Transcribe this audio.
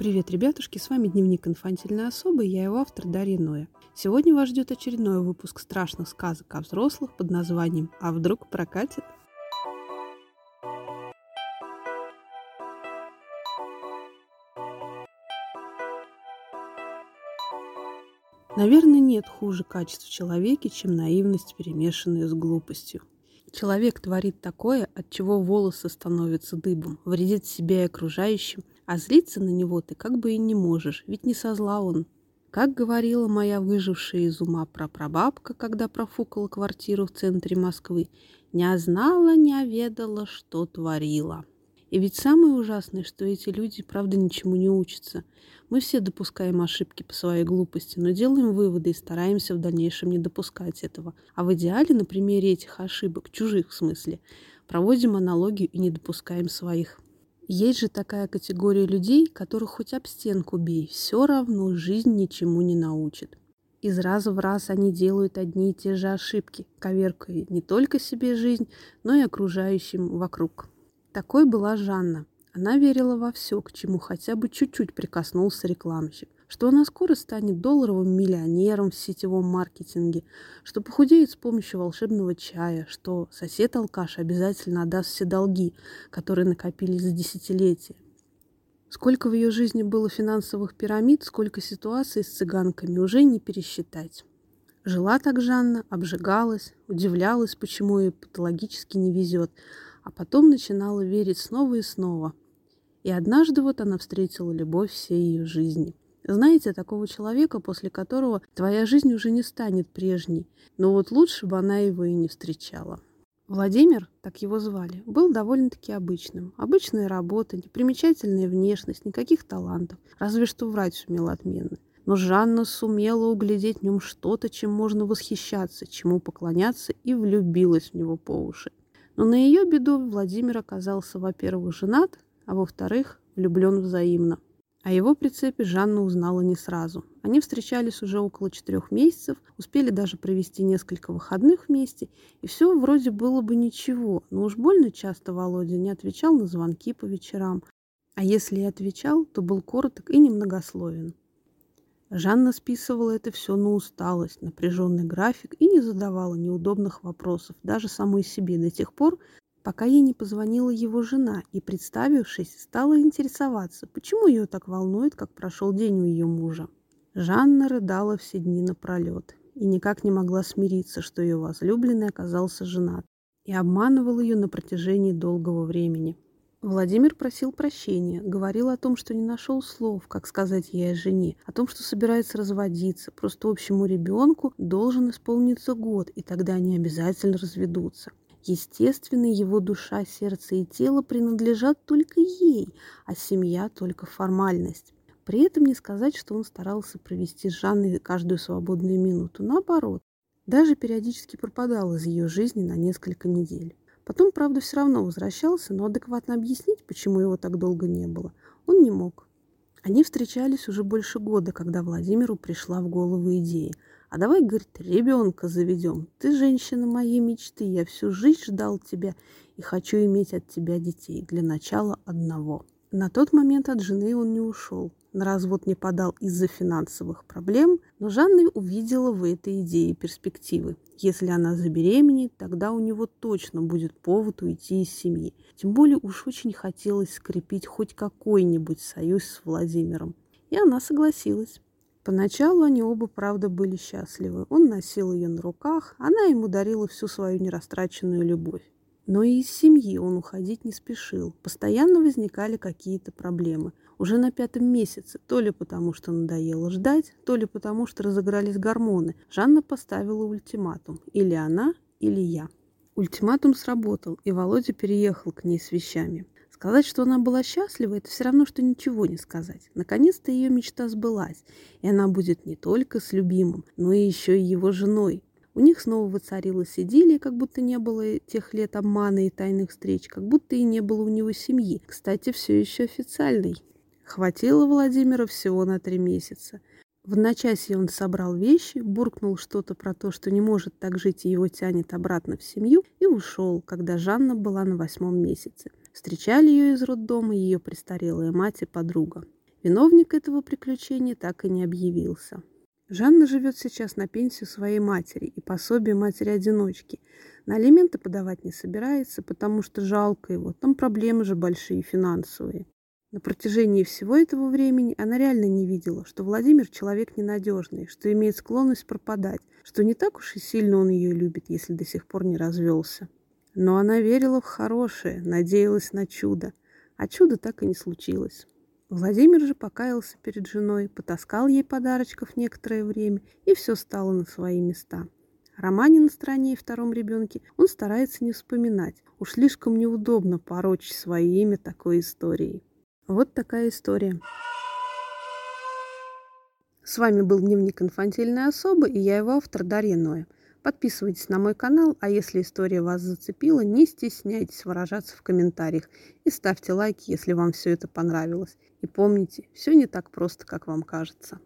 Привет, ребятушки, с вами Дневник инфантильной особы, я его автор Дарья Ноя. Сегодня вас ждет очередной выпуск страшных сказок о взрослых под названием «А вдруг прокатит?». Наверное, нет хуже качеств в человеке, чем наивность, перемешанная с глупостью. Человек творит такое, от чего волосы становятся дыбом, вредит себе и окружающим, а злиться на него ты как бы и не можешь, ведь не со зла он. Как говорила моя выжившая из ума прапрабабка, когда профукала квартиру в центре Москвы, не знала, не ведала, что творила. И ведь самое ужасное, что эти люди, правда, ничему не учатся. Мы все допускаем ошибки по своей глупости, но делаем выводы и стараемся в дальнейшем не допускать этого. А в идеале на примере этих ошибок, чужих в смысле, проводим аналогию и не допускаем своих. Есть же такая категория людей, которых хоть об стенку бей, все равно жизнь ничему не научит. Из раза в раз они делают одни и те же ошибки, коверкая не только себе жизнь, но и окружающим вокруг. Такой была Жанна. Она верила во все, к чему хотя бы чуть-чуть прикоснулся рекламщик. Что она скоро станет долларовым миллионером в сетевом маркетинге, что похудеет с помощью волшебного чая, что сосед-алкаш обязательно отдаст все долги, которые накопились за десятилетия. Сколько в ее жизни было финансовых пирамид, сколько ситуаций с цыганками, уже не пересчитать. Жила так Жанна, обжигалась, удивлялась, почему ей патологически не везет – а потом начинала верить снова и снова. И однажды вот она встретила любовь всей ее жизни. Знаете, такого человека, после которого твоя жизнь уже не станет прежней, но вот лучше бы она его и не встречала. Владимир, так его звали, был довольно-таки обычным. Обычная работа, непримечательная внешность, никаких талантов, разве что врать сумел отменно. Но Жанна сумела углядеть в нем что-то, чем можно восхищаться, чему поклоняться, и влюбилась в него по уши. Но на ее беду Владимир оказался, во-первых, женат, а во-вторых, влюблен взаимно. О его прицепе Жанна узнала не сразу. Они встречались уже около четырех месяцев, успели даже провести несколько выходных вместе, и все вроде было бы ничего, но уж больно часто Володя не отвечал на звонки по вечерам, а если и отвечал, то был короток и немногословен. Жанна списывала это все на усталость, напряженный график и не задавала неудобных вопросов даже самой себе до тех пор, пока ей не позвонила его жена и, представившись, стала интересоваться, почему ее так волнует, как прошел день у ее мужа. Жанна рыдала все дни напролет и никак не могла смириться, что ее возлюбленный оказался женат и обманывал ее на протяжении долгого времени. Владимир просил прощения, говорил о том, что не нашел слов, как сказать ей о жене, о том, что собирается разводиться, просто общему ребенку должен исполниться год, и тогда они обязательно разведутся. Естественно, его душа, сердце и тело принадлежат только ей, а семья только формальность. При этом не сказать, что он старался провести с Жанной каждую свободную минуту. Наоборот, даже периодически пропадал из ее жизни на несколько недель. Потом, правда, все равно возвращался, но адекватно объяснить, почему его так долго не было, он не мог. Они встречались уже больше года, когда Владимиру пришла в голову идея. А давай, говорит, ребенка заведем. Ты женщина моей мечты, я всю жизнь ждал тебя и хочу иметь от тебя детей. Для начала одного. На тот момент от жены он не ушел. На развод не подал из-за финансовых проблем, но Жанна увидела в этой идее перспективы. Если она забеременеет, тогда у него точно будет повод уйти из семьи. Тем более уж очень хотелось скрепить хоть какой-нибудь союз с Владимиром. И она согласилась. Поначалу они оба, правда, были счастливы. Он носил ее на руках, она ему дарила всю свою нерастраченную любовь. Но и из семьи он уходить не спешил. Постоянно возникали какие-то проблемы. Уже на пятом месяце, то ли потому, что надоело ждать, то ли потому, что разыгрались гормоны, Жанна поставила ультиматум. Или она, или я. Ультиматум сработал, и Володя переехал к ней с вещами. Сказать, что она была счастлива, это все равно, что ничего не сказать. Наконец-то ее мечта сбылась, и она будет не только с любимым, но и еще и его женой. У них снова воцарилась идиллия, как будто не было тех лет обмана и тайных встреч, как будто и не было у него семьи. Кстати, все еще официальной. Хватило Владимира всего на три месяца. В одночасье он собрал вещи, буркнул что-то про то, что не может так жить и его тянет обратно в семью, и ушел, когда Жанна была на восьмом месяце. Встречали ее из роддома ее престарелая мать и подруга. Виновник этого приключения так и не объявился. Жанна живет сейчас на пенсию своей матери и пособие матери-одиночки. На алименты подавать не собирается, потому что жалко его, там проблемы же большие финансовые. На протяжении всего этого времени она реально не видела, что Владимир человек ненадежный, что имеет склонность пропадать, что не так уж и сильно он ее любит, если до сих пор не развелся. Но она верила в хорошее, надеялась на чудо, а чудо так и не случилось. Владимир же покаялся перед женой, потаскал ей подарочков некоторое время, и все стало на свои места. Романе на стороне и втором ребенке он старается не вспоминать. Уж слишком неудобно порочить свое имя такой историей. Вот такая история. С вами был Дневник инфантильной особы и я его автор Дарья Ноя. Подписывайтесь на мой канал, а если история вас зацепила, не стесняйтесь выражаться в комментариях и ставьте лайки, если вам все это понравилось. И помните, все не так просто, как вам кажется.